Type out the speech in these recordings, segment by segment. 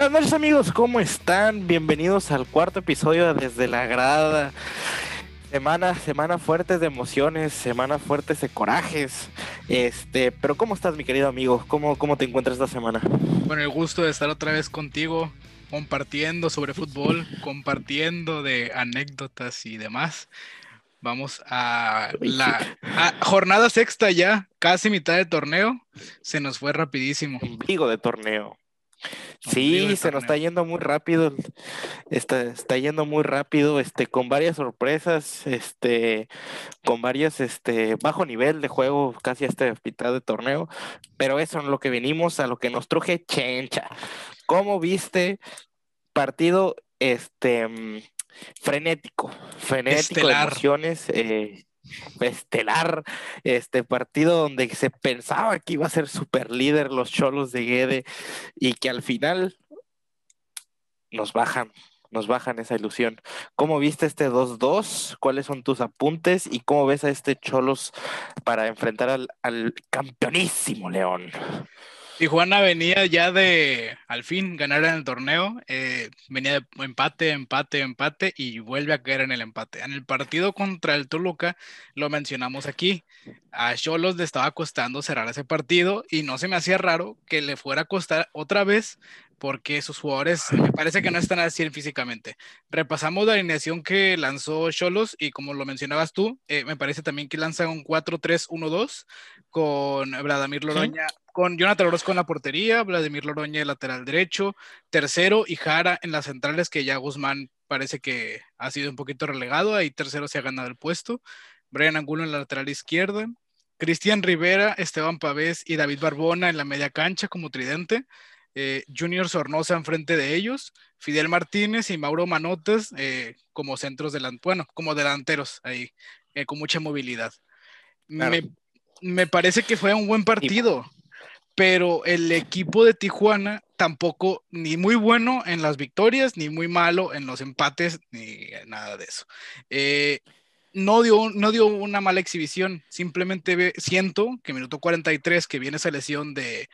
Buenas noches amigos, ¿cómo están? Bienvenidos al cuarto episodio de Desde la Grada. Semana, semana fuertes de emociones, semana fuertes de corajes. Este, pero ¿cómo estás, mi querido amigo? ¿Cómo, cómo te encuentras esta semana? Bueno, el gusto de estar otra vez contigo, compartiendo sobre fútbol, compartiendo de anécdotas y demás. Vamos a la jornada sexta ya, casi mitad de torneo. Se nos fue rapidísimo. Vigo de torneo. Sí, se nos está yendo muy rápido, está, está yendo muy rápido, este, con varias sorpresas, este, con varias, este, bajo nivel de juego, casi este mitad de torneo, pero eso es lo que venimos, a lo que nos truje Chencha. ¿Cómo viste partido, este, mm, frenético, frenético de emociones, eh, estelar, este partido donde se pensaba que iba a ser super líder los cholos de Guede y que al final nos bajan, nos bajan esa ilusión. ¿Cómo viste este 2-2? ¿Cuáles son tus apuntes? ¿Y cómo ves a este Cholos para enfrentar al, al campeonísimo León? Tijuana venía ya de, al fin, ganar en el torneo. Eh, venía de empate, empate, empate y vuelve a caer en el empate. En el partido contra el Toluca, lo mencionamos aquí, a Cholos le estaba costando cerrar ese partido y no se me hacía raro que le fuera a costar otra vez porque sus jugadores me parece que no están así físicamente. Repasamos la alineación que lanzó Cholos y como lo mencionabas tú, eh, me parece también que lanza un 4-3-1-2 con Vladimir Loroña, con Jonathan Orozco en la portería, Vladimir Loroña lateral derecho, tercero y Jara en las centrales que ya Guzmán parece que ha sido un poquito relegado, ahí tercero se ha ganado el puesto, Brian Angulo en la lateral izquierda, Cristian Rivera, Esteban Pavés y David Barbona en la media cancha como tridente, eh, Junior Sornosa enfrente de ellos, Fidel Martínez y Mauro Manotes eh, como centros delanteros, bueno, como delanteros ahí, eh, con mucha movilidad. Me, parece que fue un buen partido, pero el equipo de Tijuana tampoco ni muy bueno en las victorias, ni muy malo en los empates, ni nada de eso. no dio, no dio una mala exhibición, simplemente siento que minuto 43, que viene esa lesión de,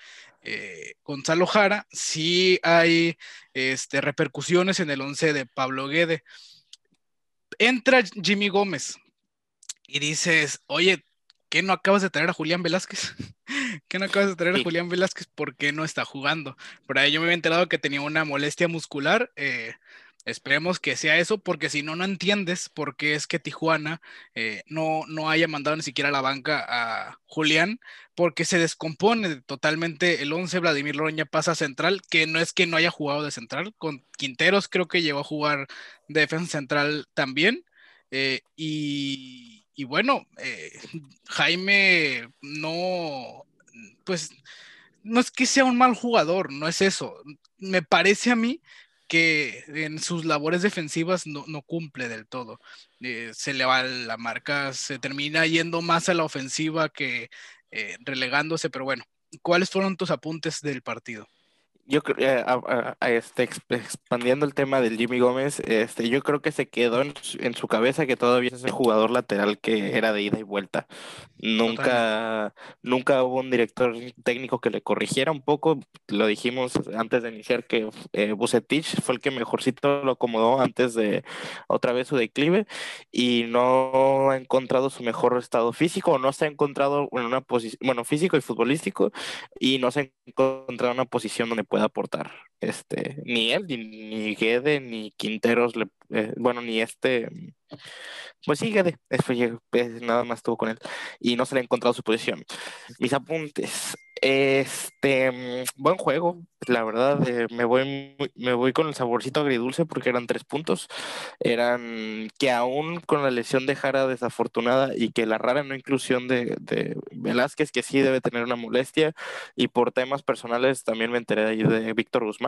eh, Gonzalo Jara, sí hay este, repercusiones en el 11 de Pablo Guede. Entra Jimmy Gómez y dices, oye, ¿qué no acabas de traer a Julián Velázquez? ¿Qué no acabas de traer a Julián Velázquez? ¿Por qué no está jugando? Por ahí yo me había enterado que tenía una molestia muscular. Eh, Esperemos que sea eso, porque si no, no entiendes por qué es que Tijuana eh, no, no haya mandado ni siquiera a la banca a Julián, porque se descompone totalmente el 11. Vladimir Loroña pasa a central, que no es que no haya jugado de central, con Quinteros creo que llegó a jugar de defensa central también. Eh, y, y, bueno, eh, Jaime no, pues no es que sea un mal jugador, no es eso. Me parece a mí que en sus labores defensivas no, cumple del todo. Eh, se le va la marca, se termina yendo más a la ofensiva que eh, relegándose, pero bueno, ¿cuáles fueron tus apuntes del partido? Yo eh, este, expandiendo el tema del Jimmy Gómez, este, yo creo que se quedó en, su cabeza que todavía es ese jugador lateral que era de ida y vuelta. Nunca, nunca hubo un director técnico que le corrigiera un poco. Lo dijimos antes de iniciar que eh, Bucetich fue el que mejorcito lo acomodó antes de otra vez su declive y no ha encontrado su mejor estado físico, no se ha encontrado en una posición, bueno, físico y futbolístico, y no se ha encontrado en una posición donde puede puede aportar. Este, ni él, ni, Guede, ni Quinteros, le, eh, bueno, ni este, pues sí, Guede, nada más estuvo con él y no se le ha encontrado su posición. Mis apuntes, este, mm, buen juego, la verdad, eh, me, voy, me voy con el saborcito agridulce porque eran tres puntos. Eran que aún con la lesión de Jara desafortunada y que la rara no inclusión de, de Velázquez, que sí debe tener una molestia, y por temas personales también me enteré de de Víctor Guzmán,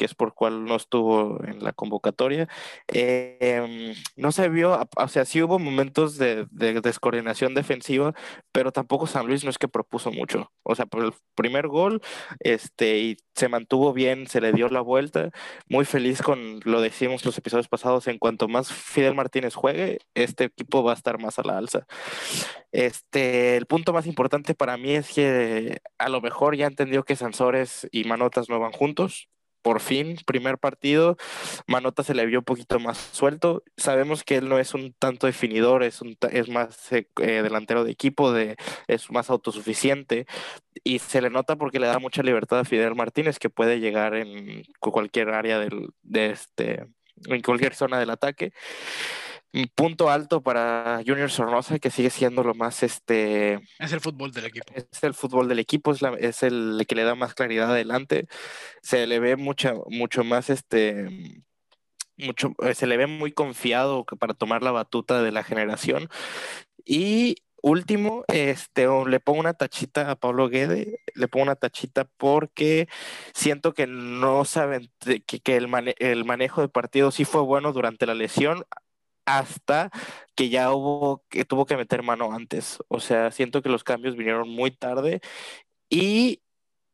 que es por cual no estuvo en la convocatoria. Em, no se vio, o sea, sí hubo momentos de, de, descoordinación defensiva, pero tampoco San Luis no es que propuso mucho. O sea, por el primer gol, este, y se mantuvo bien, se le dio la vuelta. Muy feliz con, lo decimos los episodios pasados, en cuanto más Fidel Martínez juegue, este equipo va a estar más a la alza. Este, el punto más importante para mí es que a lo mejor ya entendió que Sansores y Manotas no van juntos por fin, primer partido, Manota se le vio un poquito más suelto. Sabemos que él no es un tanto definidor, es, un, es más eh, eh, delantero de equipo, de, es más autosuficiente y se le nota porque le da mucha libertad a Fidel Martínez que puede llegar en cualquier área del, de este, en cualquier zona del ataque. Un punto alto para Junior Sornosa, que sigue siendo lo más este. Es el fútbol del equipo. Es el fútbol del equipo, es, la, es el que le da más claridad adelante. Se le ve mucha, mucho más este. Mucho, eh, se le ve muy confiado para tomar la batuta de la generación. Y último, este, le pongo una tachita a Pablo Guede, le pongo una tachita porque siento que no saben que, que el, el manejo de partido sí fue bueno durante la lesión, hasta que ya hubo que tuvo que meter mano antes. O sea, siento que los cambios vinieron muy tarde y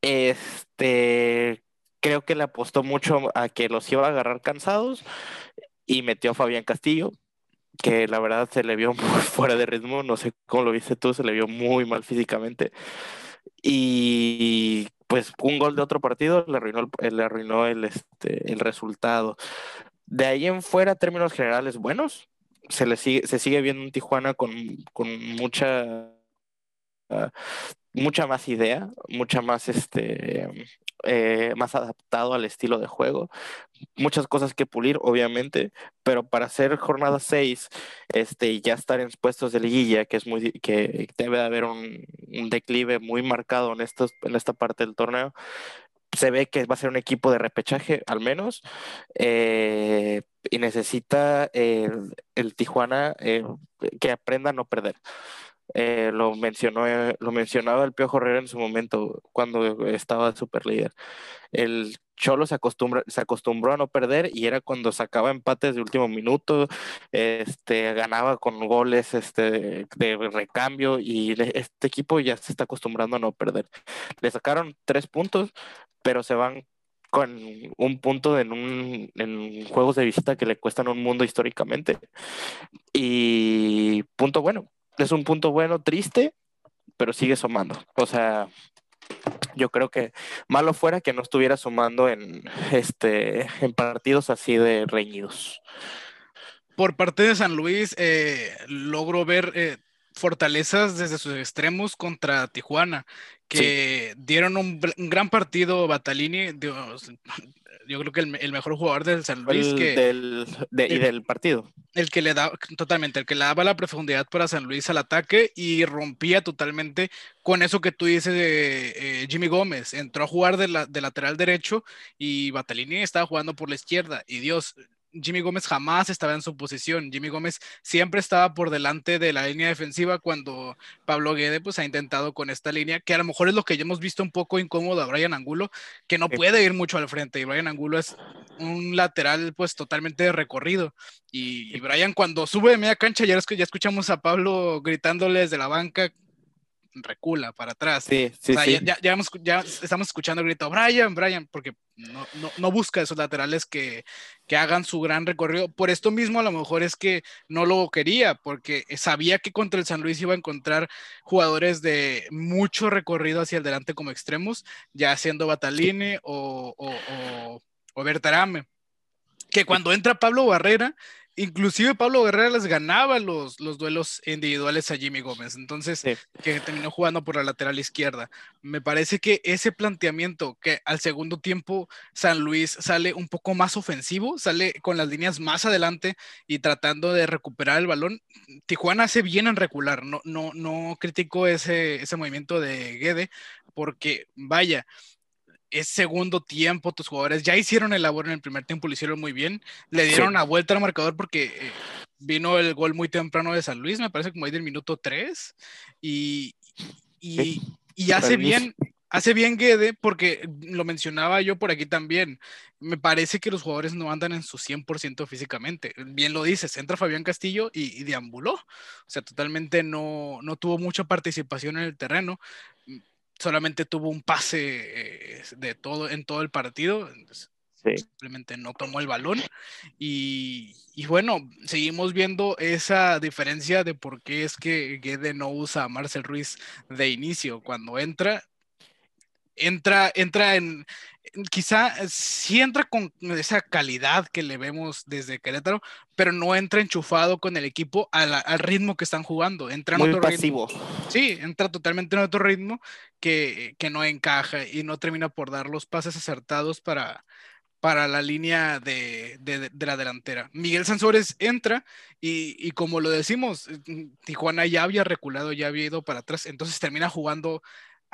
este creo que le apostó mucho a que los iba a agarrar cansados y metió a Fabián Castillo, que la verdad se le vio muy fuera de ritmo, no sé cómo lo viste tú, se le vio muy mal físicamente. Y pues un gol de otro partido le arruinó le arruinó el, este, el resultado. De ahí en fuera, términos generales buenos. Se, le sigue, se sigue viendo un Tijuana con, mucha, ah, mucha más idea, mucha más, este, eh, más adaptado al estilo de juego. Muchas cosas que pulir, obviamente, pero para hacer jornada 6 este, y ya estar en puestos de liguilla, que, es muy, que debe haber un, un declive muy marcado en, estos, en esta parte del torneo, se ve que va a ser un equipo de repechaje al menos eh, y necesita el, Tijuana eh, que aprenda a no perder. Eh, lo mencionó lo mencionaba el Piojo Herrera en su momento cuando estaba super líder. El Cholo se, acostumbra, se acostumbró a no perder y era cuando sacaba empates de último minuto, este, ganaba con goles este, de recambio y este equipo ya se está acostumbrando a no perder. Le sacaron tres puntos, pero se van con un punto en, un, en juegos de visita que le cuestan un mundo históricamente. Y punto bueno, es un punto bueno, triste, pero sigue sumando. O sea, yo creo que malo fuera que no estuviera sumando en, este, en partidos así de reñidos. Por parte de San Luis, eh, logro ver eh, fortalezas desde sus extremos contra Tijuana, que dieron un, gran partido Batalini, Dios, yo creo que el, mejor jugador del San Luis. que, del, y del partido. El que le da, totalmente, el que le daba la profundidad para San Luis al ataque y rompía totalmente con eso que tú dices de eh, Jimmy Gómez. Entró a jugar de, la, de lateral derecho y Batalini estaba jugando por la izquierda. Y Dios, Jimmy Gómez jamás estaba en su posición. Jimmy Gómez siempre estaba por delante de la línea defensiva cuando Pablo Guede pues ha intentado con esta línea, que a lo mejor es lo que ya hemos visto un poco incómodo a Brian Angulo, que no puede ir mucho al frente. Y Brian Angulo es un lateral pues totalmente recorrido. Y, Brian cuando sube de media cancha, ya, ya escuchamos a Pablo gritándole desde la banca recula para atrás. Sí, sí, sí. Ya, ya, ya, estamos escuchando el grito, Brian, Brian, porque no, no, no, busca esos laterales que, que hagan su gran recorrido. Por esto mismo, a lo mejor es que no lo quería, porque sabía que contra el San Luis iba a encontrar jugadores de mucho recorrido hacia adelante como extremos, ya siendo Batalini o, o, o, o Bertarame. Que cuando entra Pablo Barrera, inclusive Pablo Guerrero les ganaba los, los duelos individuales a Jimmy Gómez, entonces que terminó jugando por la lateral izquierda. Me parece que ese planteamiento que al segundo tiempo San Luis sale un poco más ofensivo, sale con las líneas más adelante y tratando de recuperar el balón. Tijuana hace bien en recular, no, no, no critico ese, ese movimiento de Guede porque vaya, es segundo tiempo, tus jugadores ya hicieron el labor en el primer tiempo, lo hicieron muy bien, le dieron la vuelta al marcador porque eh, vino el gol muy temprano de San Luis, me parece como ahí del minuto 3, y, y, y hace bien, hace bien Guede, porque lo mencionaba yo por aquí también, me parece que los jugadores no andan en su 100% físicamente, bien lo dices, entra Fabián Castillo y, y deambuló, o sea, totalmente no, no tuvo mucha participación en el terreno, solamente tuvo un pase eh, de todo en todo el partido. Simplemente no tomó el balón. Y, bueno, seguimos viendo esa diferencia de por qué es que Guede no usa a Marcel Ruiz de inicio. Cuando entra, entra, entra en, quizá sí entra con esa calidad que le vemos desde Querétaro, pero no entra enchufado con el equipo al, ritmo que están jugando. Entra Muy pasivo. Sí, entra totalmente en otro ritmo que, que, no encaja y no termina por dar los pases acertados para, para la línea de, de, la delantera. Miguel Sansores entra y, y, como lo decimos, Tijuana ya había reculado, ya había ido para atrás, entonces termina jugando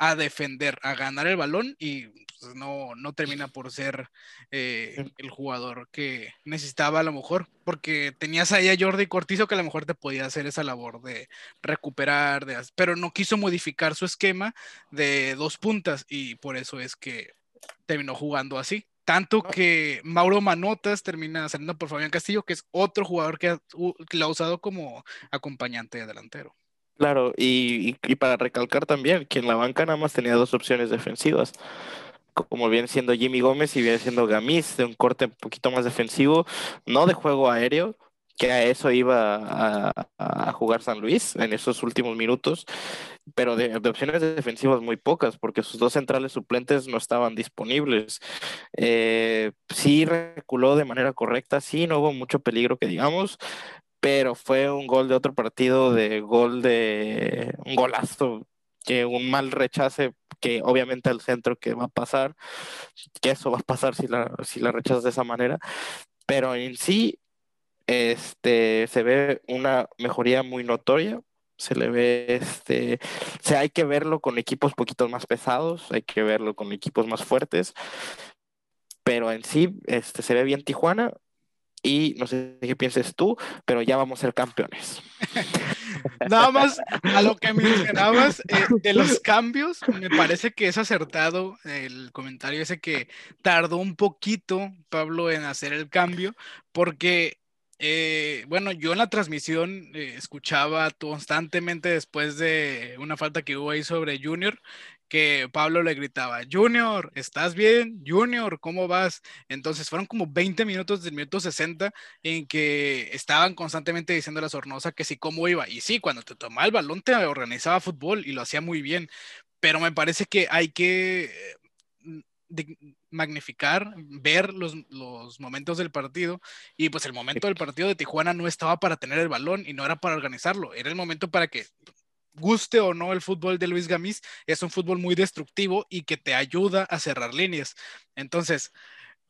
a defender, a ganar el balón y pues, no, no termina por ser eh, el jugador que necesitaba a lo mejor, porque tenías ahí a Jordi Cortizo que a lo mejor te podía hacer esa labor de recuperar, de, pero no quiso modificar su esquema de dos puntas y por eso es que terminó jugando así. Tanto que Mauro Manotas termina saliendo por Fabián Castillo, que es otro jugador que, que lo ha usado como acompañante de delantero. Claro, y, para recalcar también que en la banca nada más tenía dos opciones defensivas, como viene siendo Jimmy Gómez y viene siendo Gamis, de un corte un poquito más defensivo, no de juego aéreo, que a eso iba a, jugar San Luis en esos últimos minutos, pero de, opciones defensivas muy pocas, porque sus dos centrales suplentes no estaban disponibles. Eh, sí reculó de manera correcta, sí, no hubo mucho peligro que digamos, pero fue un gol de otro partido, de gol de un golazo, que un mal rechace, que obviamente al centro que va a pasar, que eso va a pasar si la, si la rechazas de esa manera, pero en sí este, se ve una mejoría muy notoria, se le ve, este, o sea, hay que verlo con equipos poquitos más pesados, hay que verlo con equipos más fuertes, pero en sí, este, se ve bien Tijuana, y no sé qué pienses tú, pero ya vamos a ser campeones. Nada más a lo que mencionabas eh, de los cambios, me parece que es acertado el comentario ese que tardó un poquito Pablo en hacer el cambio, porque eh, bueno, yo en la transmisión eh, escuchaba constantemente después de una falta que hubo ahí sobre Junior, que Pablo le gritaba, Junior, ¿estás bien? Junior, ¿cómo vas? Entonces fueron como 20 minutos del minuto 60 en que estaban constantemente diciendo a la Sornosa que sí, cómo iba. Y sí, cuando te tomaba el balón te organizaba fútbol y lo hacía muy bien. Pero me parece que hay que mm, magnificar, ver los, los, momentos del partido y pues el momento del partido de Tijuana no estaba para tener el balón y no era para organizarlo, era el momento para que guste o no el fútbol de Luis Gamis, es un fútbol muy destructivo y que te ayuda a cerrar líneas. Entonces,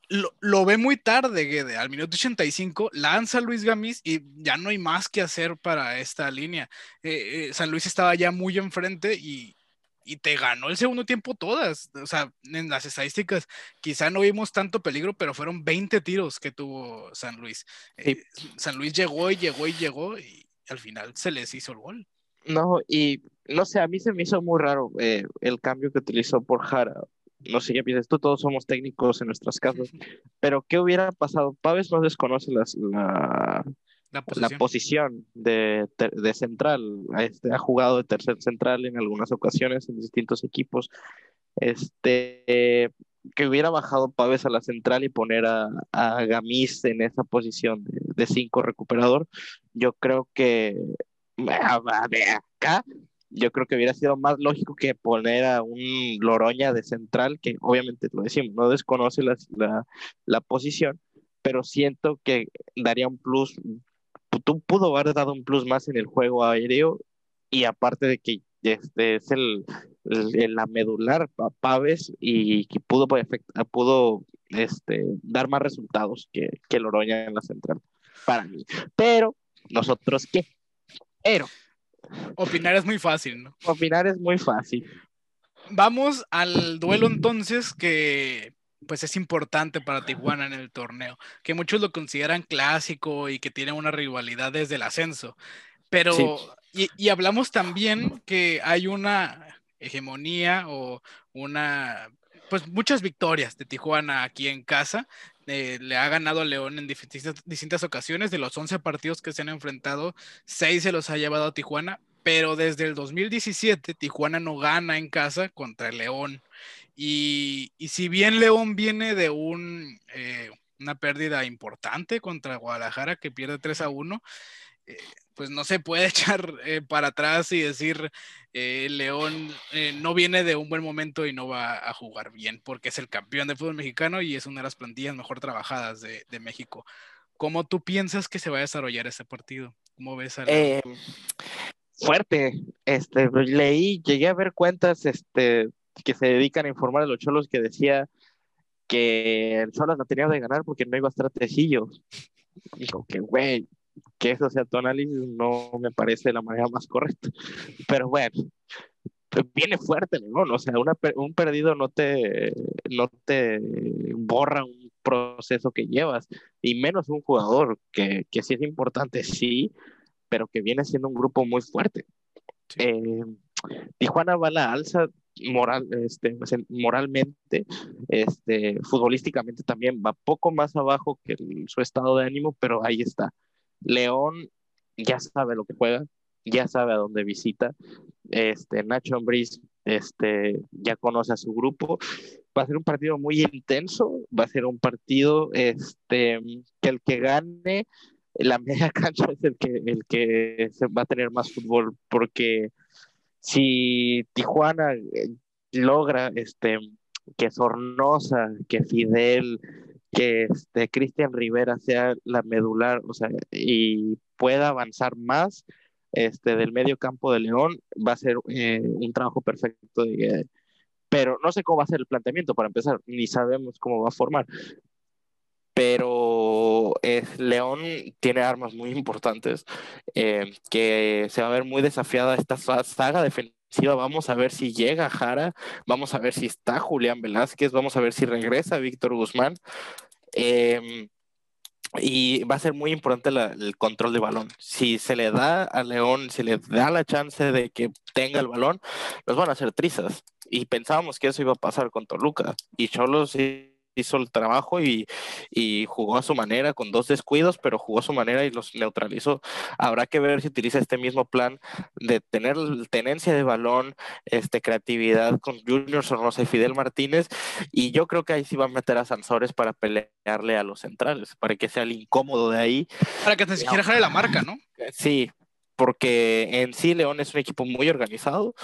lo, ve muy tarde, Guede. Al minuto 85 lanza Luis Gamis y ya no hay más que hacer para esta línea. Eh, eh, San Luis estaba ya muy enfrente y, y te ganó el segundo tiempo todas. O sea, en las estadísticas quizá no vimos tanto peligro, pero fueron 20 tiros que tuvo San Luis. Eh, San Luis llegó y llegó y llegó y al final se les hizo el gol. No, y no sé, a mí se me hizo muy raro eh, el cambio que utilizó por Jara. No sé qué piensas tú, todos somos técnicos en nuestras casas, pero ¿qué hubiera pasado? Paves no desconoce las, la, la, posición, de, de, central. Este, ha jugado de tercer central en algunas ocasiones en distintos equipos. Este, que hubiera bajado Paves a la central y poner a, a Gamis en esa posición de, de cinco recuperador, yo creo que acá, yo creo que hubiera sido más lógico que poner a un Loroña de central, que obviamente lo decimos, no desconoce la, la, posición, pero siento que daría un plus, tú pudo haber dado un plus más en el juego aéreo y aparte de que este es el, la medular Paves y que pudo, pudo este, dar más resultados que, que Loroña en la central para mí. Pero nosotros qué? Pero. Opinar es muy fácil, ¿no? Opinar es muy fácil. Vamos al duelo entonces que pues es importante para Tijuana en el torneo, que muchos lo consideran clásico y que tiene una rivalidad desde el ascenso. Pero, y, y, hablamos también que hay una hegemonía o una, pues muchas victorias de Tijuana aquí en casa, eh, le ha ganado a León en distintas, ocasiones. De los 11 partidos que se han enfrentado, 6 se los ha llevado a Tijuana, pero desde el 2017 Tijuana no gana en casa contra León. Y, si bien León viene de eh, una pérdida importante contra Guadalajara, que pierde 3 a 1, eh, pues no se puede echar eh, para atrás y decir eh, León eh, no viene de un buen momento y no va a jugar bien, porque es el campeón de fútbol mexicano y es una de las plantillas mejor trabajadas de, México. ¿Cómo tú piensas que se va a desarrollar ese partido? ¿Cómo ves a fuerte. Este, leí, llegué a ver cuentas este, que se dedican a informar a los cholos que decía que el Cholos no tenía de ganar porque no iba a estar Tecillo. Digo que, güey, que eso sea tu análisis no me parece la manera más correcta. Pero bueno, viene fuerte, ¿no? O sea, un perdido no te, no te borra un proceso que llevas, y menos un jugador que, que sí es importante, sí, pero que viene siendo un grupo muy fuerte. Eh, Tijuana va a la alza moral, este, moralmente, este, futbolísticamente también va poco más abajo que su estado de ánimo, pero ahí está. León ya sabe lo que juega, ya sabe a dónde visita. Este, Nacho Ambriz este, ya conoce a su grupo. Va a ser un partido muy intenso, va a ser un partido este, que el que gane la media cancha es el que, el que va a tener más fútbol, porque si Tijuana eh, logra este, que Sornosa, que Fidel, que este, Cristian Rivera sea la medular, o sea, y pueda avanzar más este, del medio campo de León, va a ser eh, un trabajo perfecto. De, pero no sé cómo va a ser el planteamiento para empezar, ni sabemos cómo va a formar pero León tiene armas muy importantes eh, que se va a ver muy desafiada esta saga defensiva. Vamos a ver si llega Jara, vamos a ver si está Julián Velázquez, vamos a ver si regresa Víctor Guzmán. Em, y va a ser muy importante el control de balón. Si se le da a León, si le da la chance de que tenga el balón, los van a hacer trizas. Y pensábamos que eso iba a pasar con Toluca. Y Cholos hizo el trabajo y, jugó a su manera con dos descuidos, pero jugó a su manera y los neutralizó. Habrá que ver si utiliza este mismo plan de tener tenencia de balón, este, creatividad con Junior Sornosa y Fidel Martínez. Y yo creo que ahí sí va a meter a Sansores para pelearle a los centrales, para que sea el incómodo de ahí. Para que te siquiera dejar la marca, ¿no? Sí, porque en sí León es un equipo muy organizado,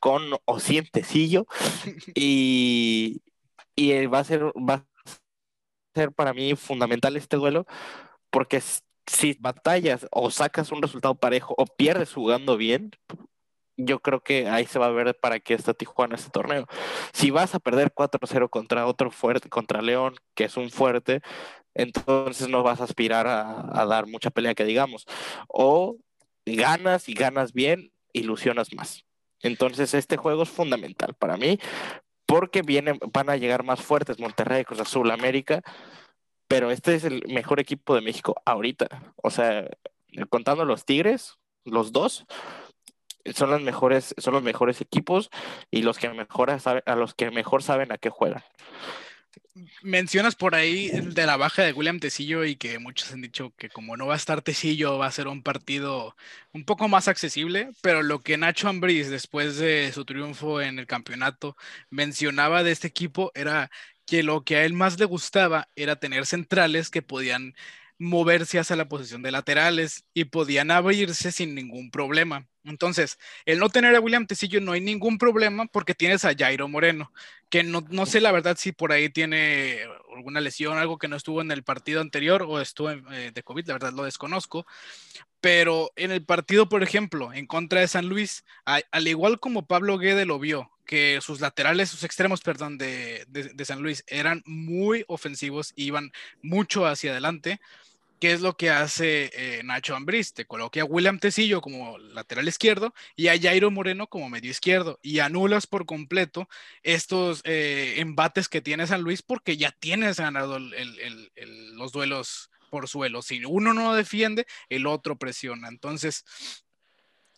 con Ocientecillo, y, y va a ser, va a ser para mí fundamental este duelo, porque si batallas o sacas un resultado parejo o pierdes jugando bien, yo creo que ahí se va a ver para qué está Tijuana este torneo. Si vas a perder 4-0 contra otro fuerte, contra León, que es un fuerte, entonces no vas a aspirar a, a, dar mucha pelea que digamos. O ganas y ganas bien, ilusionas más. Entonces este juego es fundamental para mí porque vienen, van a llegar más fuertes Monterrey, Cruz Azul, América, pero este es el mejor equipo de México ahorita. O sea, contando los Tigres, los dos, son los mejores, son los mejores equipos y los que mejor a los que mejor saben a qué juegan. Mencionas por ahí de la baja de William Tecillo y que muchos han dicho que como no va a estar Tecillo va a ser un partido un poco más accesible, pero lo que Nacho Ambriz después de su triunfo en el campeonato mencionaba de este equipo era que lo que a él más le gustaba era tener centrales que podían moverse hacia la posición de laterales y podían abrirse sin ningún problema. Entonces, el no tener a William Tecillo no hay ningún problema porque tienes a Jairo Moreno, que no, no sé la verdad si por ahí tiene alguna lesión, algo que no estuvo en el partido anterior o estuvo eh, de COVID, la verdad lo desconozco. Pero en el partido, por ejemplo, en contra de San Luis, al igual como Pablo Guede lo vio, que sus laterales, sus extremos, perdón, de, de San Luis eran muy ofensivos, iban mucho hacia adelante ¿Qué es lo que hace eh, Nacho Ambriz? Te coloca a William Tecillo como lateral izquierdo y a Jairo Moreno como medio izquierdo y anulas por completo estos eh, embates que tiene San Luis porque ya tienes ganado los duelos por suelo. Si uno no defiende, el otro presiona. Entonces,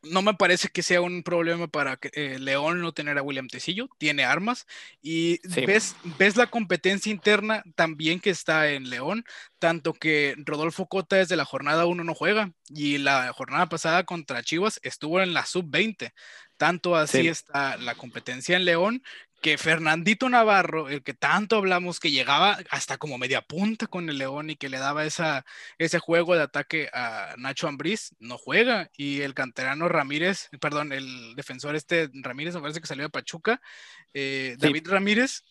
no me parece que sea un problema para eh, León no tener a William Tecillo, tiene armas y ves, ves la competencia interna también que está en León, tanto que Rodolfo Cota desde la jornada 1 no juega y la jornada pasada contra Chivas estuvo en la sub-20. Tanto así está la competencia en León que Fernandito Navarro, el que tanto hablamos, que llegaba hasta como media punta con el León y que le daba esa, ese juego de ataque a Nacho Ambriz, no juega. Y el canterano Ramírez, perdón, el defensor este Ramírez, me parece que salió de Pachuca, eh, David Ramírez,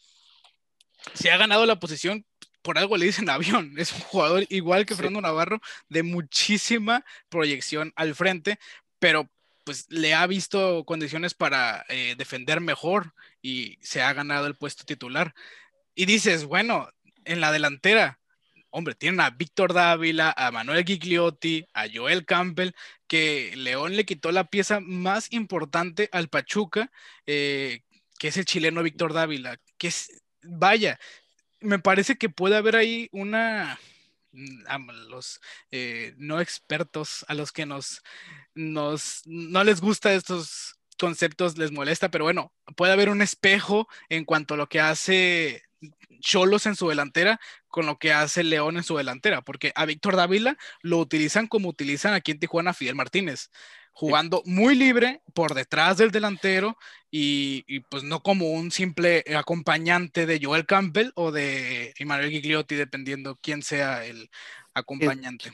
se ha ganado la posición por algo le dicen avión. Es un jugador igual que Fernando Navarro, de muchísima proyección al frente, pero pues le ha visto condiciones para eh, defender mejor y se ha ganado el puesto titular. Y dices, bueno, en la delantera, hombre, tienen a Víctor Dávila, a Manuel Gigliotti, a Joel Campbell, que León le quitó la pieza más importante al Pachuca, eh, que es el chileno Víctor Dávila, que es, vaya, me parece que puede haber ahí una, mm, a los eh, no expertos, a los que nos nos, no les gusta estos conceptos, les molesta, pero bueno, puede haber un espejo en cuanto a lo que hace Cholos en su delantera con lo que hace León en su delantera, porque a Víctor Dávila lo utilizan como utilizan aquí en Tijuana Fidel Martínez, jugando muy libre por detrás del delantero y, pues no como un simple acompañante de Joel Campbell o de Emmanuel Gigliotti, dependiendo quién sea el acompañante.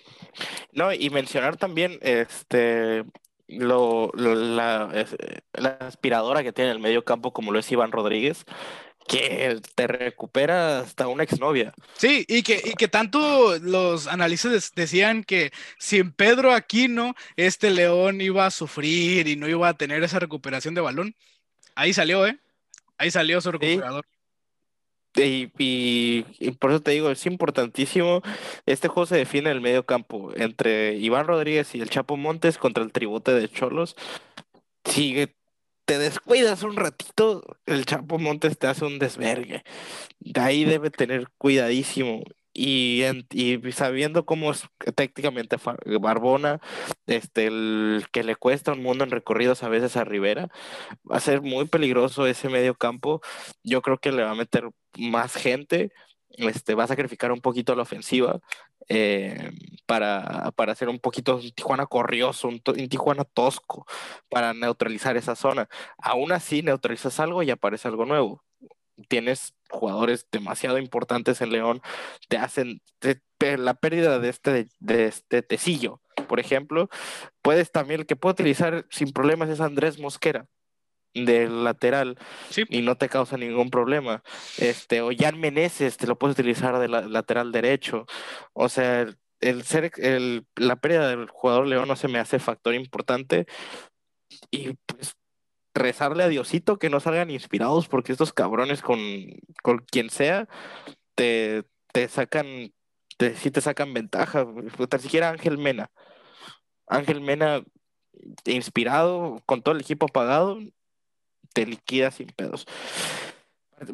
No, y mencionar también este lo, la, la, aspiradora que tiene el medio campo, como lo es Iván Rodríguez, que te recupera hasta una exnovia. Sí, y que, y que tanto los analistas decían que sin Pedro Aquino, este León iba a sufrir y no iba a tener esa recuperación de balón. Ahí salió, ¿eh? Ahí salió su recuperador. Y, por eso te digo, es importantísimo. Este juego se define en el medio campo entre Iván Rodríguez y el Chapo Montes contra el tributo de Cholos. Si te descuidas un ratito, el Chapo Montes te hace un desvergue. De ahí debe tener cuidadísimo. Y, sabiendo cómo es técnicamente Barbona, este, el que le cuesta un mundo en recorridos a veces a Rivera, va a ser muy peligroso ese medio campo. Yo creo que le va a meter más gente, este, va a sacrificar un poquito la ofensiva eh, para, para hacer un poquito un Tijuana corrioso, un, Tijuana tosco, para neutralizar esa zona. Aún así, neutralizas algo y aparece algo nuevo tienes jugadores demasiado importantes en León, te hacen la pérdida de este, de este tecillo, por ejemplo, puedes también, el que puede utilizar sin problemas es Andrés Mosquera del lateral y no te causa ningún problema. Este, o Jan Meneses te lo puedes utilizar de lateral derecho. O sea, el, ser el, la pérdida del jugador León no se me hace factor importante. Y pues rezarle a Diosito que no salgan inspirados porque estos cabrones con, con quien sea te, te sacan, te, sí te sacan ventaja. Ni siquiera Ángel Mena. Ángel Mena inspirado, con todo el equipo apagado, te liquida sin pedos.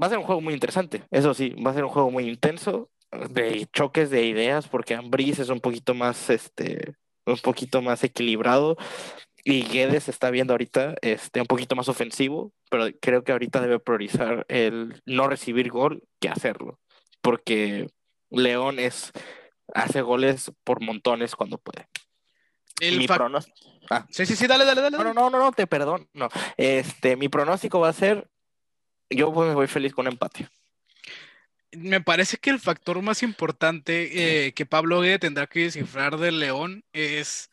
Va a ser un juego muy interesante, eso sí, va a ser un juego muy intenso, de choques de ideas, porque Ambris es un poquito más, este, un poquito más equilibrado y Guedes está viendo ahorita este, un poquito más ofensivo, pero creo que ahorita debe priorizar el no recibir gol que hacerlo, porque León es, hace goles por montones cuando puede. El mi pronóstico. Ah. Sí, sí, sí, dale, dale, dale. No, no, no, no, te perdón. No. Este, mi pronóstico va a ser, yo me voy feliz con empate. Me parece que el factor más importante eh, que Pablo Guede tendrá que descifrar del León es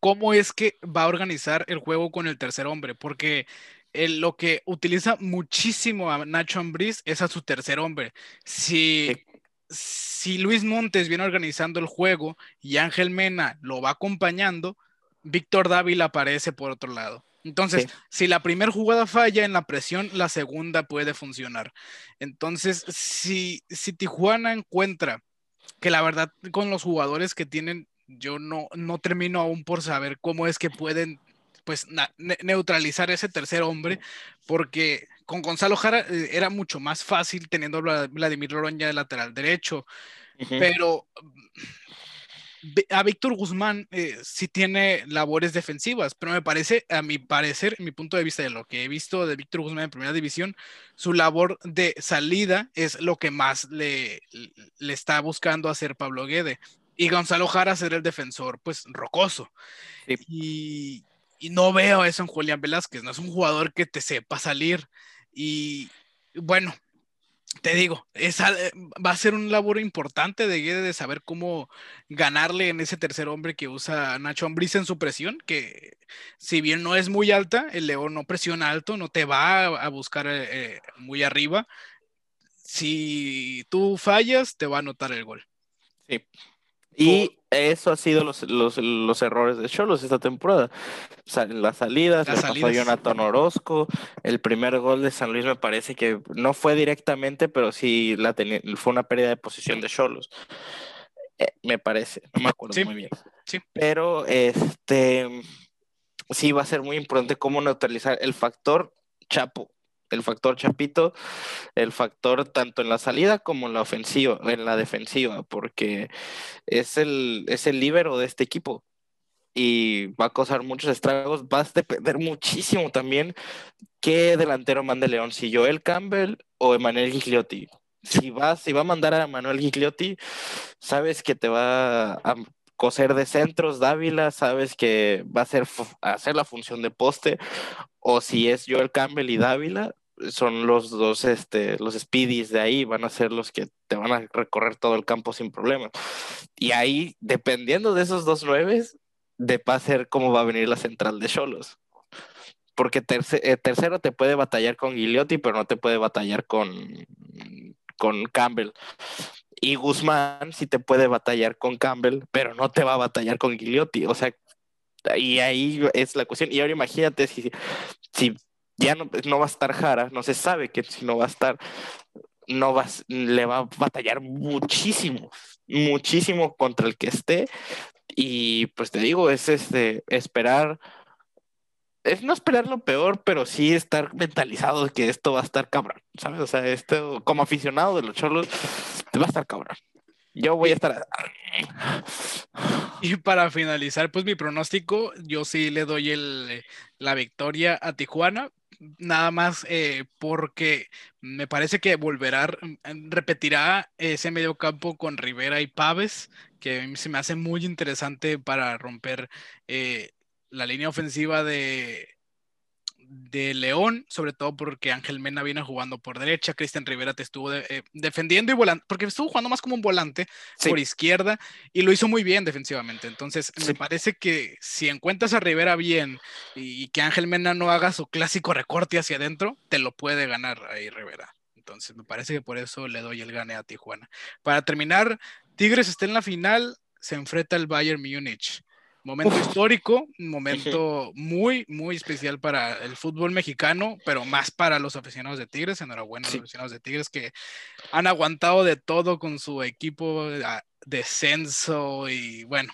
cómo es que va a organizar el juego con el tercer hombre, porque lo que utiliza muchísimo a Nacho Ambriz es a su tercer hombre. Si, si Luis Montes viene organizando el juego y Ángel Mena lo va acompañando, Víctor Dávila aparece por otro lado. Entonces, si la primera jugada falla en la presión, la segunda puede funcionar. Entonces, si, si Tijuana encuentra que la verdad con los jugadores que tienen yo no, no termino aún por saber cómo es que pueden pues neutralizar ese tercer hombre, porque con Gonzalo Jara eh, era mucho más fácil teniendo a Vladimir Loroña de lateral derecho, pero a Víctor Guzmán eh, sí tiene labores defensivas, pero me parece, a mi parecer, en mi punto de vista de lo que he visto de Víctor Guzmán en primera división, su labor de salida es lo que más le, le está buscando hacer Pablo Guede y Gonzalo Jara ser el defensor, pues rocoso. Y, no veo eso en Julián Velázquez, no es un jugador que te sepa salir. Y, bueno, te digo, esa, eh, va a ser un labor importante de de saber cómo ganarle en ese tercer hombre que usa Nacho Ambriz en su presión, que si bien no es muy alta, el León no presiona alto, no te va a, buscar eh, muy arriba. Si tú fallas, te va a anotar el gol. Sí. Y eso ha sido los, los, errores de Cholos esta temporada. en las salidas, las le pasó a Jonathan Orozco. El primer gol de San Luis me parece que no fue directamente, pero sí la fue una pérdida de posición de Cholos. Eh, me parece, no me acuerdo muy bien. Sí. Pero este sí va a ser muy importante cómo neutralizar el factor Chapo el factor Chapito, el factor tanto en la salida como en la ofensiva, en la defensiva, porque es el, es el líbero de este equipo y va a causar muchos estragos. Va a depender muchísimo también qué delantero mande León, si Joel Campbell o Emanuel Gigliotti. Si va, si va a mandar a Emanuel Gigliotti, sabes que te va a coser de centros Dávila, sabes que va a hacer, hacer la función de poste, o si es Joel Campbell y Dávila, son los dos, este, los speedies de ahí, van a ser los que te van a recorrer todo el campo sin problemas. Y ahí, dependiendo de esos dos nueves, de va a ser cómo va a venir la central de Cholos. Porque eh, tercero te puede batallar con Gigliotti, pero no te puede batallar con, con Campbell. Y Guzmán sí te puede batallar con Campbell, pero no te va a batallar con Gigliotti. O sea, y ahí es la cuestión. Y ahora imagínate si, si ya no, no va a estar Jara, no se sabe que si no va a estar, no va, le va a batallar muchísimo, muchísimo contra el que esté. Y pues te digo, es este, esperar, es no esperar lo peor, pero sí estar mentalizado de que esto va a estar cabrón, ¿sabes? O sea, esto, como aficionado de los cholos, va a estar cabrón. Yo voy a estar. Y para finalizar, pues mi pronóstico, yo sí le doy el, la victoria a Tijuana, nada más eh, porque me parece que volverá, mm, repetirá ese medio campo con Rivera y Paves, que se me hace muy interesante para romper eh, la línea ofensiva de, de León, sobre todo porque Ángel Mena viene jugando por derecha, Cristian Rivera te estuvo eh, defendiendo y volando, porque estuvo jugando más como un volante por izquierda y lo hizo muy bien defensivamente. Entonces, me parece que si encuentras a Rivera bien y, que Ángel Mena no haga su clásico recorte hacia adentro, te lo puede ganar ahí Rivera. Entonces, me parece que por eso le doy el gane a Tijuana. Para terminar, Tigres está en la final, se enfrenta al Bayern Múnich. Momento histórico, momento muy, muy especial para el fútbol mexicano, pero más para los aficionados de Tigres. Enhorabuena a los aficionados de Tigres que han aguantado de todo con su equipo de descenso y bueno,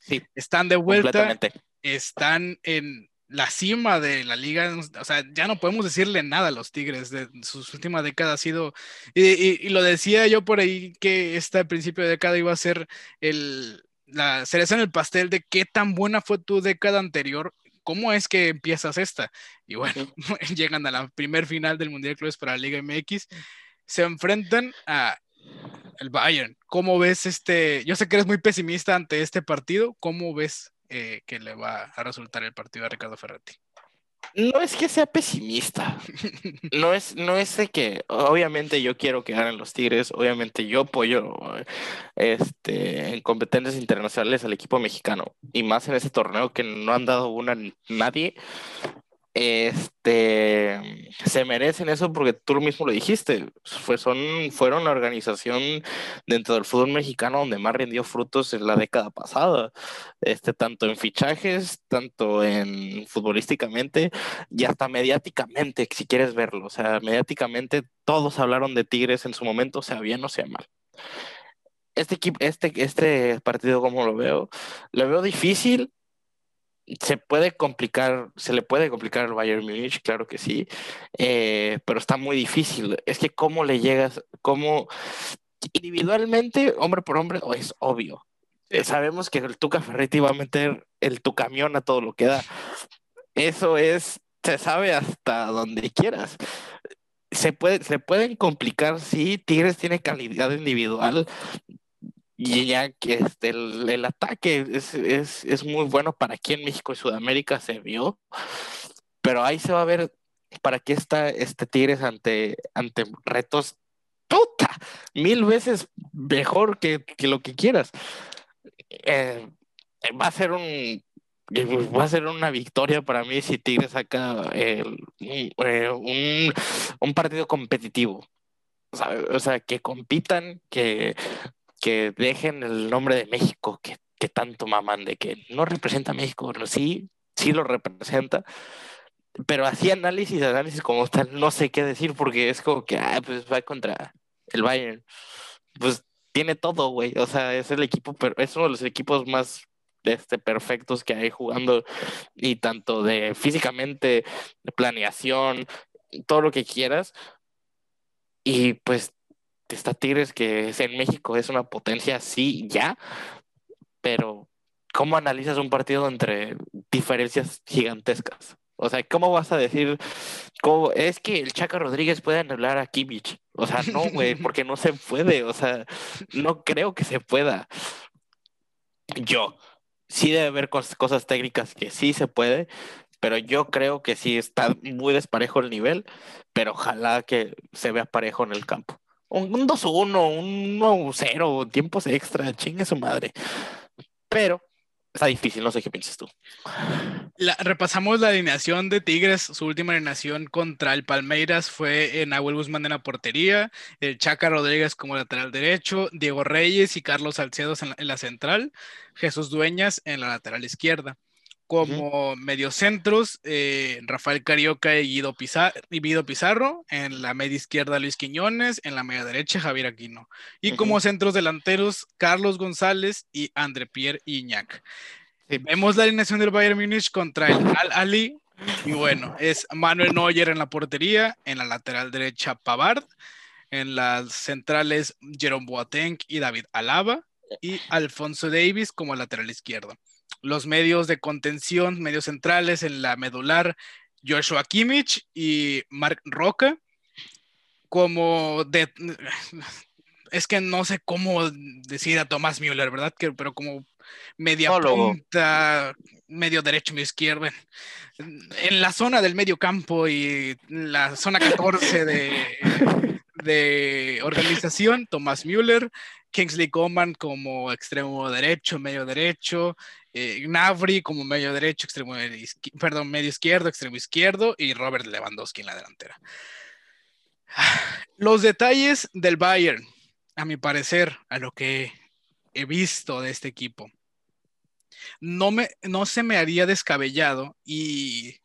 sí, están de vuelta, están en la cima de la liga, o sea, ya no podemos decirle nada a los Tigres de sus últimas décadas. Ha sido, y, y lo decía yo por ahí que este principio de década iba a ser el, la cereza en el pastel de qué tan buena fue tu década anterior, cómo es que empiezas esta. Y bueno, llegan a la primer final del Mundial de Clubes para la Liga MX, se enfrentan a el Bayern. ¿Cómo ves este? Yo sé que eres muy pesimista ante este partido. ¿Cómo ves eh, que le va a resultar el partido a Ricardo Ferretti? No es que sea pesimista. No es, no es de que, obviamente yo quiero que ganen los Tigres, obviamente yo apoyo este, en competencias internacionales al equipo mexicano y más en ese torneo que no han dado una nadie este, se merecen eso porque tú mismo lo dijiste, fue, son, fueron la organización dentro del fútbol mexicano donde más rindió frutos en la década pasada, este, tanto en fichajes, tanto en futbolísticamente y hasta mediáticamente, si quieres verlo, o sea, mediáticamente todos hablaron de Tigres en su momento, sea bien o sea mal. Este, equipo, este, este partido, como lo veo, lo veo difícil, se puede complicar, se le puede complicar al Bayern Múnich, claro que sí, eh, pero está muy difícil. Es que cómo le llegas, cómo individualmente, hombre por hombre, es obvio. Eh, sabemos que el Tuca Ferretti va a meter el tu camión a todo lo que da. Eso es, se sabe hasta donde quieras. Se, puede, se pueden complicar, sí, Tigres tiene calidad individual, y ya que este, el, ataque es, es, muy bueno para aquí en México y Sudamérica se vio, pero ahí se va a ver ¿para qué está este Tigres ante, ante retos puta, mil veces mejor que, lo que quieras? Eh, va a ser un va a ser una victoria para mí si Tigres saca eh, un, un, partido competitivo. O sea, que compitan, que, que dejen el nombre de México, que, que tanto maman de que no representa a México, pero sí, sí lo representa. Pero así análisis, análisis como tal, no sé qué decir porque es como que, ah, pues va contra el Bayern. Pues tiene todo, güey. O sea, es el equipo, pero es uno de los equipos más este, perfectos que hay jugando y tanto de físicamente, de planeación, todo lo que quieras. Y pues está Tigres que es en México es una potencia, sí, ya, pero ¿cómo analizas un partido entre diferencias gigantescas? O sea, ¿cómo vas a decir, cómo, es que el Chaca Rodríguez puede anular a Kimmich? O sea, no, güey, porque no se puede, o sea, no creo que se pueda. Yo, sí debe haber cosas técnicas que sí se puede, pero yo creo que sí está muy desparejo el nivel, pero ojalá que se vea parejo en el campo. Un, 2-1, un 1-0, tiempos extra, chingue su madre. Pero está difícil, no sé qué piensas tú. repasamos la alineación de Tigres. Su última alineación contra el Palmeiras fue en Nahuel Guzmán en la portería, el Chaca Rodríguez como lateral derecho, Diego Reyes y Carlos Salcedo en la central, Jesús Dueñas en la lateral izquierda como mediocentros, eh, Rafael Carioca y Guido, Pizarro, en la media izquierda Luis Quiñones, en la media derecha Javier Aquino, y como centros delanteros Carlos González y André Pierre Iñac. Vemos la alineación del Bayern Múnich contra el Al Ali, y bueno, es Manuel Neuer en la portería, en la lateral derecha Pavard, en las centrales Jerome Boateng y David Alaba, y Alfonso Davis como lateral izquierdo los medios de contención, medios centrales en la medular, Joshua Kimmich y Mark Roca, como de... Es que no sé cómo decir a Tomás Müller, ¿verdad? Que, pero como media punta, medio derecho, medio izquierdo. En la zona del medio campo y la zona 14 de, de organización, Tomás Müller, Kingsley Coman como extremo derecho, medio derecho, eh, Navri como medio derecho, extremo perdón, medio izquierdo, extremo izquierdo y Robert Lewandowski en la delantera. Los detalles del Bayern, a mi parecer, a lo que he visto de este equipo, no, me, no se me haría descabellado y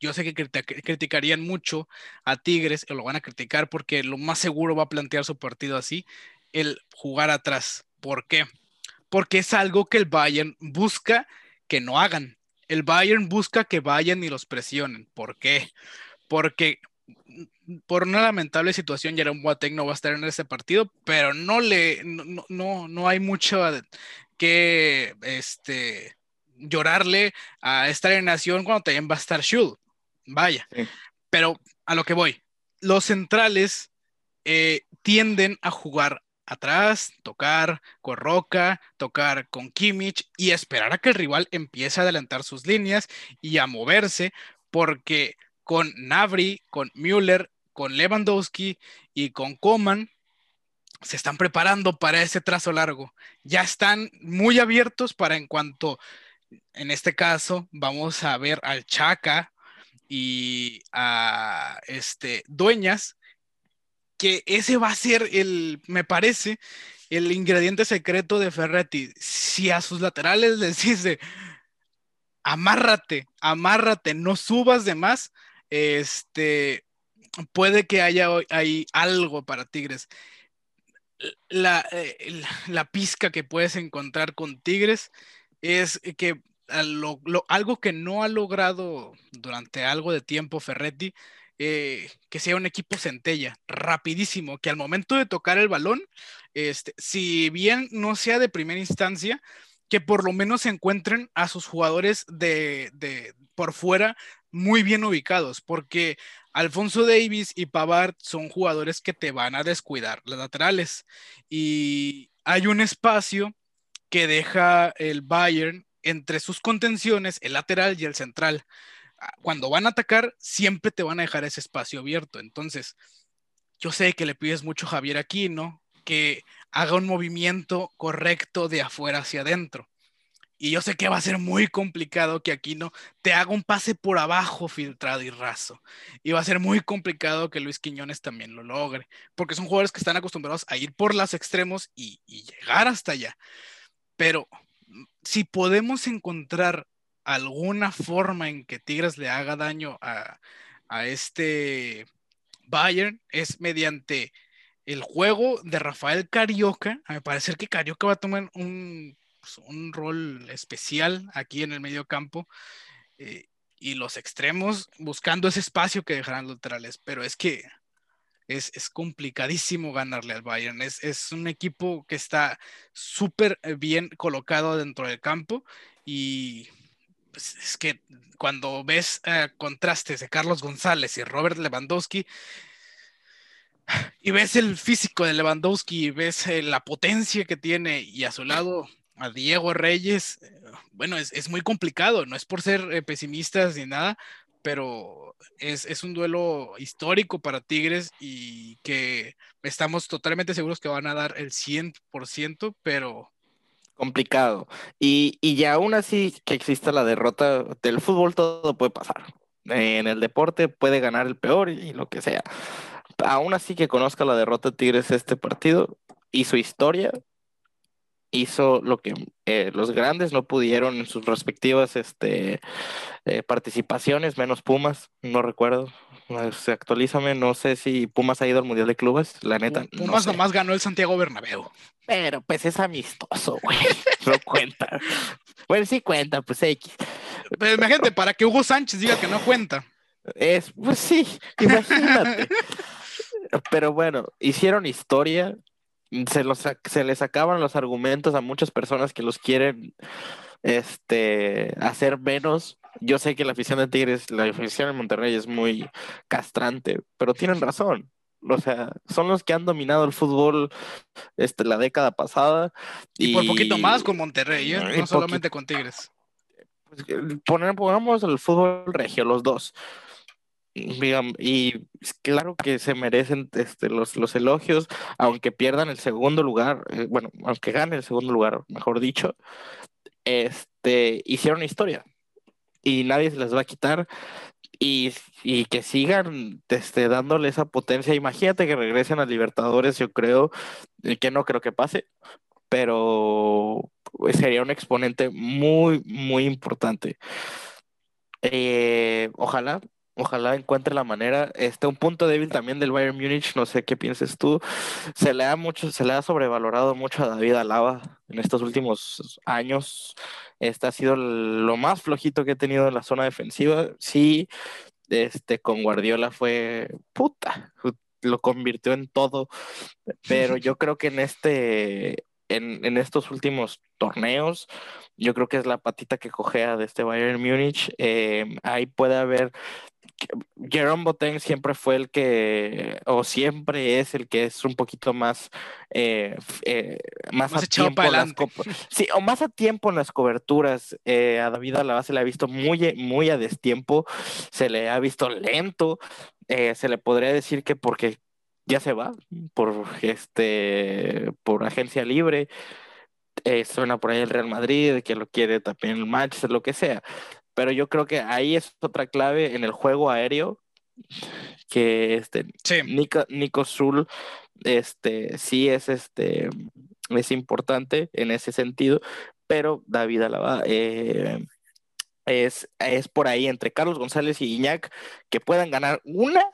yo sé que criticarían mucho a Tigres, o lo van a criticar porque lo más seguro va a plantear su partido así, el jugar atrás. ¿Por qué? Porque es algo que el Bayern busca que no hagan. El Bayern busca que vayan y los presionen. ¿Por qué? Porque por una lamentable situación, Jerome Boateng no va a estar en ese partido, pero no le, no, no, no hay mucho que este, llorarle a esta alineación cuando también va a estar Schul. Vaya. Pero a lo que voy, los centrales eh, tienden a jugar atrás, tocar con Roca, tocar con Kimmich y esperar a que el rival empiece a adelantar sus líneas y a moverse, porque con Navri, con Müller, con Lewandowski y con Coman se están preparando para ese trazo largo. Ya están muy abiertos para en cuanto, en este caso, vamos a ver al Chaca y a este Dueñas que ese va a ser el, me parece, el ingrediente secreto de Ferretti. Si a sus laterales les dice, amárrate, amárrate, no subas de más, este, puede que haya ahí algo para Tigres. La, eh, la, pizca que puedes encontrar con Tigres es que algo que no ha logrado durante algo de tiempo Ferretti eh, que sea un equipo centella, rapidísimo, que al momento de tocar el balón, este, si bien no sea de primera instancia, que por lo menos se encuentren a sus jugadores de, de por fuera muy bien ubicados, porque Alfonso Davis y Pavard son jugadores que te van a descuidar las laterales. Y hay un espacio que deja el Bayern entre sus contenciones, el lateral y el central cuando van a atacar, siempre te van a dejar ese espacio abierto. Entonces, yo sé que le pides mucho a Javier Aquino que haga un movimiento correcto de afuera hacia adentro. Y yo sé que va a ser muy complicado que Aquino te haga un pase por abajo filtrado y raso. Y va a ser muy complicado que Luis Quiñones también lo logre, porque son jugadores que están acostumbrados a ir por los extremos y, y llegar hasta allá. Pero si podemos encontrar alguna forma en que Tigres le haga daño a, este Bayern es mediante el juego de Rafael Carioca. A me parece que Carioca va a tomar un, pues, un rol especial aquí en el medio campo. Eh, y los extremos buscando ese espacio que dejarán los laterales. Pero es que es, es complicadísimo ganarle al Bayern. Es, es un equipo que está súper bien colocado dentro del campo y pues, es que cuando ves eh, contrastes de Carlos González y Robert Lewandowski, y ves el físico de Lewandowski, y ves eh, la potencia que tiene, y a su lado a Diego Reyes, eh, bueno, es, muy complicado, no es por ser pesimistas ni nada, pero es, es, un duelo histórico para Tigres y que estamos totalmente seguros que van a dar el 100%, pero complicado. Y, y aún así que exista la derrota del fútbol, todo puede pasar. En el deporte puede ganar el peor y, lo que sea. Aún así que conozca la derrota de Tigres este partido y su historia, hizo lo que eh, los grandes no pudieron en sus respectivas este, eh, participaciones, menos Pumas, no recuerdo. Se actualízame, no sé si Pumas ha ido al Mundial de Clubes, la neta. Pumas nomás ganó el Santiago Bernabéu. Pero pues es amistoso, güey. No cuenta. Bueno, sí cuenta, pues X. Pero imagínate, para que Hugo Sánchez diga que no cuenta. Es, pues sí, imagínate. Pero bueno, hicieron historia, se, los, se les acaban los argumentos a muchas personas que los quieren este, hacer menos. Yo sé que la afición de Tigres, la afición de Monterrey es muy castrante, pero tienen razón. O sea, son los que han dominado el fútbol este, la década pasada. Y, por poquito más con Monterrey, ¿eh? no solamente con Tigres. Pues, pongamos el fútbol regio, los dos y claro que se merecen este, los, los elogios, aunque pierdan el segundo lugar, eh, bueno, aunque gane el segundo lugar, mejor dicho, este, hicieron historia y nadie se les va a quitar y, y que sigan este, dándole esa potencia. Imagínate que regresen a Libertadores, yo creo, eh, que no creo que pase, pero pues, sería un exponente muy, muy importante. Eh, ojalá Ojalá encuentre la manera. Este, un punto débil también del Bayern Múnich, no sé qué pienses tú. Se le ha mucho, se le sobrevalorado mucho a David Alaba en estos últimos años. Este ha sido lo más flojito que he tenido en la zona defensiva. Sí, este con Guardiola fue puta, lo convirtió en todo. Pero yo creo que en este en, en, estos últimos torneos. Yo creo que es la patita que cojea de este Bayern Múnich. Eh, ahí puede haber Jerome Boateng siempre fue el que, o siempre es el que es un poquito más, eh, eh, más, a tiempo en las sí, o más a tiempo en las coberturas. A David Alaba se le ha visto muy, muy a destiempo, se le ha visto lento, se le podría decir que porque ya se va por este, por agencia libre. suena por ahí el Real Madrid, que lo quiere también el Manchester, lo que sea pero yo creo que ahí es otra clave en el juego aéreo que este Nico, Nico Zul este sí es este es importante en ese sentido pero David Alaba eh, es, es por ahí entre Carlos González y Iñak que puedan ganar una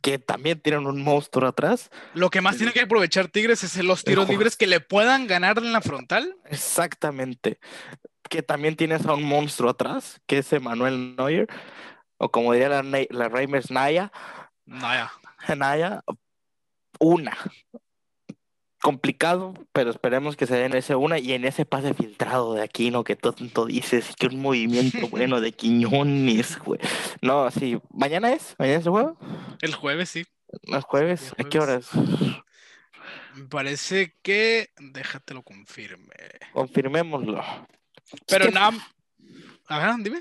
que también tienen un monstruo atrás. Lo que más tiene que aprovechar Tigres es los tiros libres que le puedan ganar en la frontal. Exactamente que también tienes a un monstruo atrás, que es Emanuel Neuer, o como diría la, la Reimers Naya. Naya. Naya, una. Complicado, pero esperemos que se den ese una y en ese pase filtrado de Aquino que tanto dices, que un movimiento bueno de Quiñones, güey. No, sí, ¿mañana es? ¿Mañana es el juego? El jueves, sí. ¿El jueves? ¿A qué horas? Me parece que. Déjatelo confirme. Confirmémoslo. Pero nada. Ajá, dime.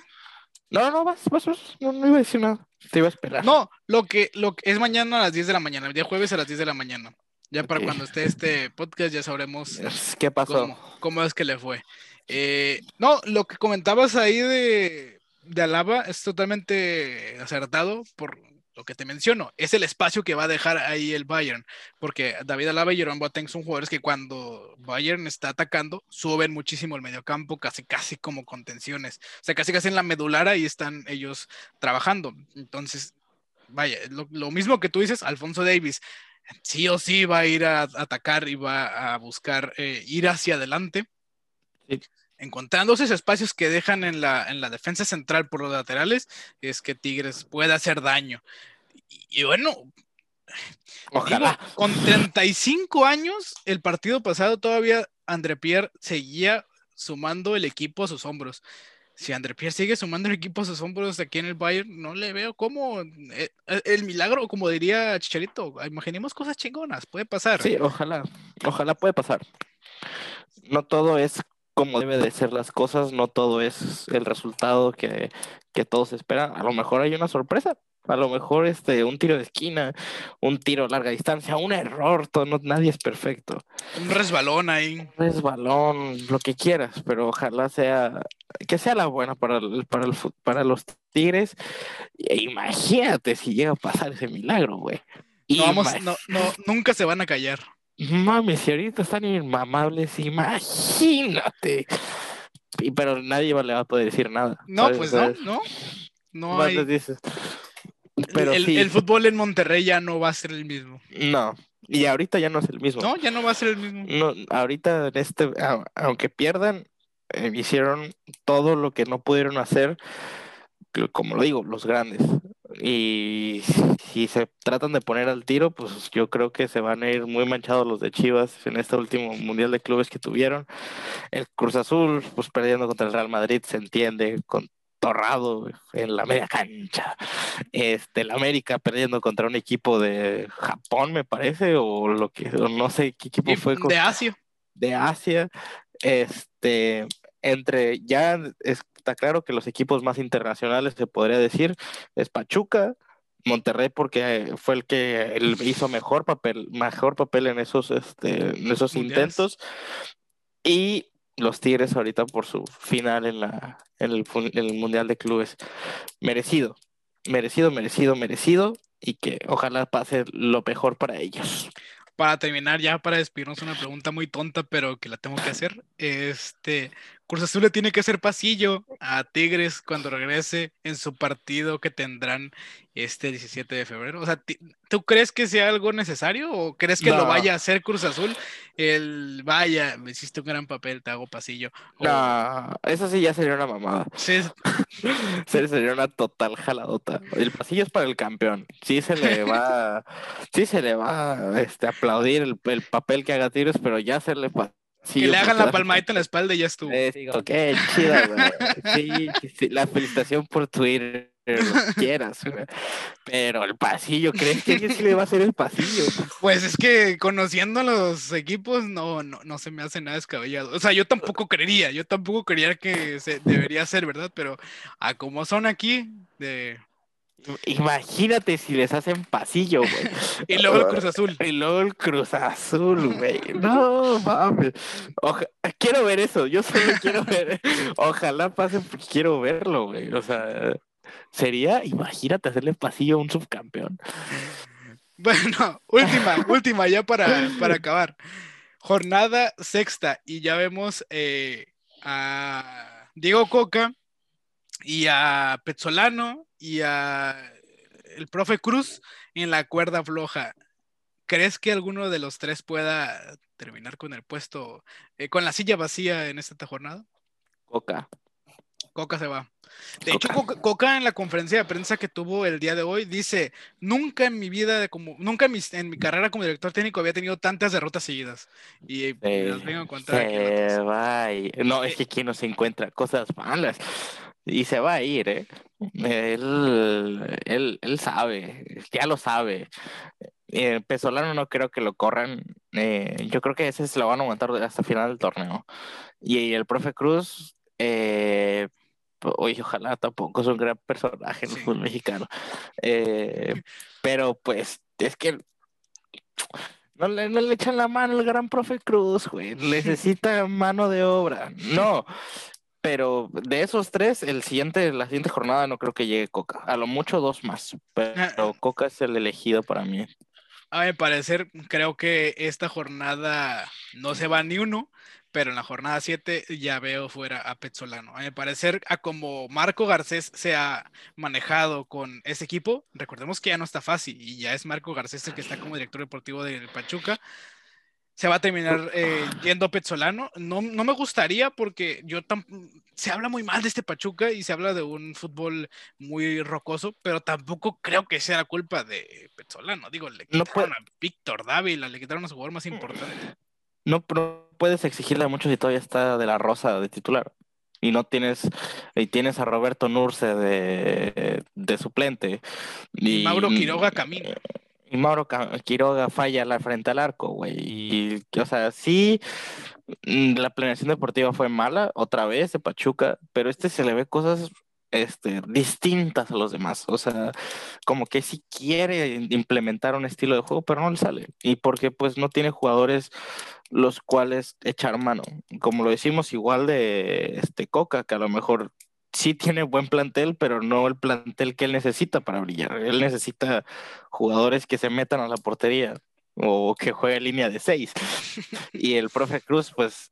No, no, vas, vas, vas. No, no iba a decir nada. Te iba a esperar. No, lo que, lo que es mañana a las 10 de la mañana, el día jueves a las 10 de la mañana. Ya para cuando esté este podcast ya sabremos ¿Qué pasó? cómo, cómo es que le fue. Eh, no, lo que comentabas ahí de, de Alaba es totalmente acertado por lo que te menciono. Es el espacio que va a dejar ahí el Bayern, porque David Alaba y Jerome Boateng son jugadores que cuando Bayern está atacando suben muchísimo el mediocampo, casi casi como contenciones. O sea, casi casi en la medular ahí están ellos trabajando. Entonces, vaya, lo, lo mismo que tú dices, Alfonso Davis sí o sí va a ir a, atacar y va a buscar eh, ir hacia adelante, Sí. encontrando esos espacios que dejan en la, en la defensa central por los laterales, es que Tigres puede hacer daño. Y, y bueno, Ojalá. digo, con 35 años, el partido pasado todavía André Pierre seguía sumando el equipo a sus hombros. Si André Pierre sigue sumando el equipo a sus hombros aquí en el Bayern, no le veo cómo eh, el milagro, como diría Chicharito, imaginemos cosas chingonas, puede pasar. Sí, ojalá. Ojalá puede pasar. No todo es como debe de ser las cosas, no todo es el resultado que, que todos esperan. A lo mejor hay una sorpresa. A lo mejor este, un tiro de esquina, un tiro a larga distancia, un error, todo, no, nadie es perfecto. Un resbalón ahí. Resbalón, lo que quieras, pero ojalá sea, que sea la buena para, el- para, el, para los Tigres. E imagínate si llega a pasar ese milagro, güey. No, vamos, no, no, nunca se van a callar. Mames, si ahorita están inmamables, imagínate. Y, pero nadie le va a poder decir nada. No, ¿sabes? pues no, no. No hay. dices. Pero el, sí, el fútbol en Monterrey ya no va a ser el mismo. no. Y ahorita ya no es el mismo. No, ya no va a ser el mismo. No, ahorita en este, aunque pierdan, eh, hicieron todo lo que no pudieron hacer, como lo digo, los grandes. Y si se tratan de poner al tiro, pues yo creo que se van a ir muy manchados los de Chivas en este último Mundial de Clubes que tuvieron. El Cruz Azul, pues perdiendo contra el Real Madrid, se entiende, con Torrado en la media cancha. Este, el América perdiendo contra un equipo de Japón, me parece, o lo que, o no sé qué equipo fue. de Asia. de Asia, este, entre ya está claro que los equipos más internacionales se podría decir es Pachuca, Monterrey porque fue el que él hizo mejor papel, mejor papel en esos, este, en esos intentos y los Tigres ahorita por su final en la en el, fu- en el mundial de clubes merecido, merecido, merecido, merecido y que ojalá pase lo mejor para ellos. Para terminar, ya para despedirnos, una pregunta muy tonta, pero que la tengo que hacer. Este, Cruz Azul le tiene que hacer pasillo a Tigres cuando regrese en su partido que tendrán este 17 de febrero. O sea, ¿tú crees que sea algo necesario o crees que lo vaya a hacer Cruz Azul? El vaya, me hiciste un gran papel, te hago pasillo. O- No, eso sí ya sería una mamada. Sí, Se- Sería una total jaladota. El pasillo es para el campeón. Sí se le va, sí se le va este, aplaudir el, el papel que haga Tigres, pero ya hacerle pasillo. que le hagan la palmadita en la espalda y ya estuvo. Eh, digo, qué chida, güey. Sí, sí, sí, la felicitación por Twitter, lo quieras, güey. Pero el pasillo, ¿crees que alguien sí le va a hacer el pasillo? Pues es que conociendo los equipos no, no, no se me hace nada descabellado. O sea, yo tampoco creería, yo tampoco creería que se debería ser, ¿verdad? Pero a como son aquí, de... Imagínate si les hacen pasillo, güey. y luego el Cruz Azul. Y luego el Cruz Azul, güey. No, mames. Oja- Quiero ver eso. Yo solo quiero ver. Ojalá pase porque quiero verlo, güey. O sea, sería, imagínate hacerle pasillo a un subcampeón. Bueno, última, última ya para, para acabar. Jornada sexta y ya vemos eh, a Diego Coca y a Petzolano y a el profe Cruz en la cuerda floja. ¿Crees que alguno de los tres pueda terminar con el puesto, eh, con la silla vacía en esta jornada? Coca. Coca se va. De hecho, Coca. Coca, Coca en la conferencia de prensa que tuvo el día de hoy dice, nunca en mi vida, de como, nunca en mi, en mi carrera como director técnico había tenido tantas derrotas seguidas. Y eh, Se, las vengo a encontrar aquí. se va a ir. No, es que aquí no se encuentra cosas malas. Y se va a ir, ¿eh? Él, él, él sabe, ya lo sabe. Eh, Pesolano no creo que lo corran. eh, yo creo que ese se lo van a aguantar hasta el final del torneo. Y el profe Cruz, eh, oye, ojalá tampoco es un gran personaje en el fútbol mexicano. Eh, pero pues es que no le, no le echan la mano al gran profe Cruz, güey. Necesita mano de obra. No, pero de esos tres, el siguiente, la siguiente jornada no creo que llegue Coca. A lo mucho dos más. Pero Coca es el elegido para mí. A mi parecer, creo que esta jornada no se va ni uno, pero en la jornada 7 ya veo fuera a Petzolano. A mi parecer, a como Marco Garcés se ha manejado con ese equipo, recordemos que ya no está fácil y ya es Marco Garcés el que está como director deportivo del Pachuca se va a terminar eh, yendo Petzolano. No, no me gustaría porque yo se habla muy mal de este Pachuca y se habla de un fútbol muy rocoso, pero tampoco creo que sea la culpa de Petzolano. Digo, le quitaron a Víctor Dávila, le quitaron a su jugador más importante. No, puedes exigirle a mucho si todavía está de la rosa de titular. Y no tienes, y tienes a Roberto Nurce de, de suplente. Y, Mauro Quiroga camina y Mauro Quiroga falla la frente al arco, güey. Y, o sea, sí, mm, la planeación deportiva fue mala, otra vez de Pachuca, pero este se le ve cosas este, distintas a los demás. O sea, como que sí quiere implementar un estilo de juego, pero no le sale. Y porque pues no tiene jugadores los cuales echar mano. Como lo decimos igual de este Coca, que a lo mejor sí tiene buen plantel, pero no el plantel que él necesita para brillar. Él necesita jugadores que se metan a la portería o que juegue línea de seis. y el profe Cruz, pues,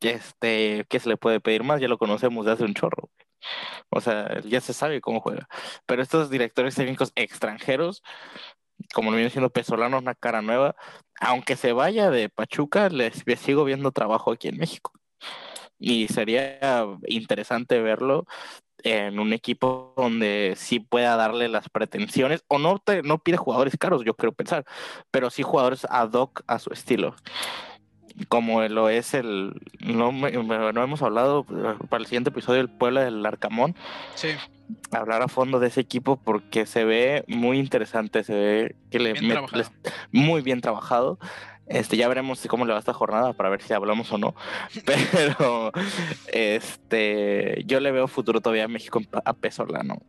este, ¿qué se le puede pedir más? Ya lo conocemos de hace un chorro. O sea, ya se sabe cómo juega. Pero estos directores técnicos extranjeros, como lo viene siendo Pesolano, una cara nueva, aunque se vaya de Pachuca, les sigo viendo trabajo aquí en México y sería interesante verlo en un equipo donde sí pueda darle las pretensiones, o no, te, no pide jugadores caros, yo creo pensar, pero sí jugadores ad hoc a su estilo. Como lo es el. No, no hemos hablado eh, para el siguiente episodio del Puebla del Arcamón. Sí. Hablar a fondo de ese equipo porque se ve muy interesante, se ve que le, muy bien trabajado. Este, ya veremos cómo le va esta jornada para ver si hablamos o no. Pero este, yo le veo futuro todavía a México a Pesolano.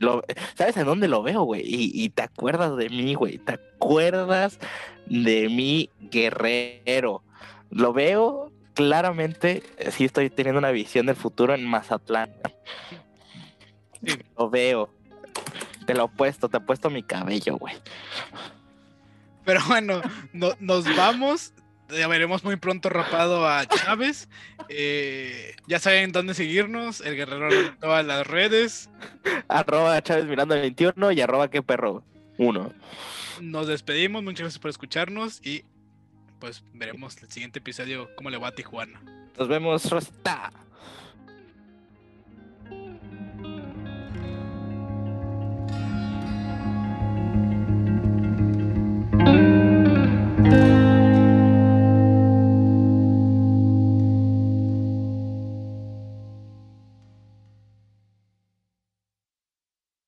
Lo, ¿Sabes en dónde lo veo, güey? Y, te acuerdas de mí, güey. ¿Te acuerdas de mi guerrero? Lo veo claramente, sí estoy teniendo una visión del futuro en Mazatlán. Lo veo. Te lo he puesto, te he puesto mi cabello, güey. Pero bueno, nos vamos. Ya veremos muy pronto rapado a Chávez. Eh, ya saben dónde seguirnos. El guerrero en todas las redes. Arroba Chávez Miranda 21 y arroba que perro 1. Nos despedimos. Muchas gracias por escucharnos. Y pues veremos el siguiente episodio cómo le va a Tijuana. Nos vemos, Rosta.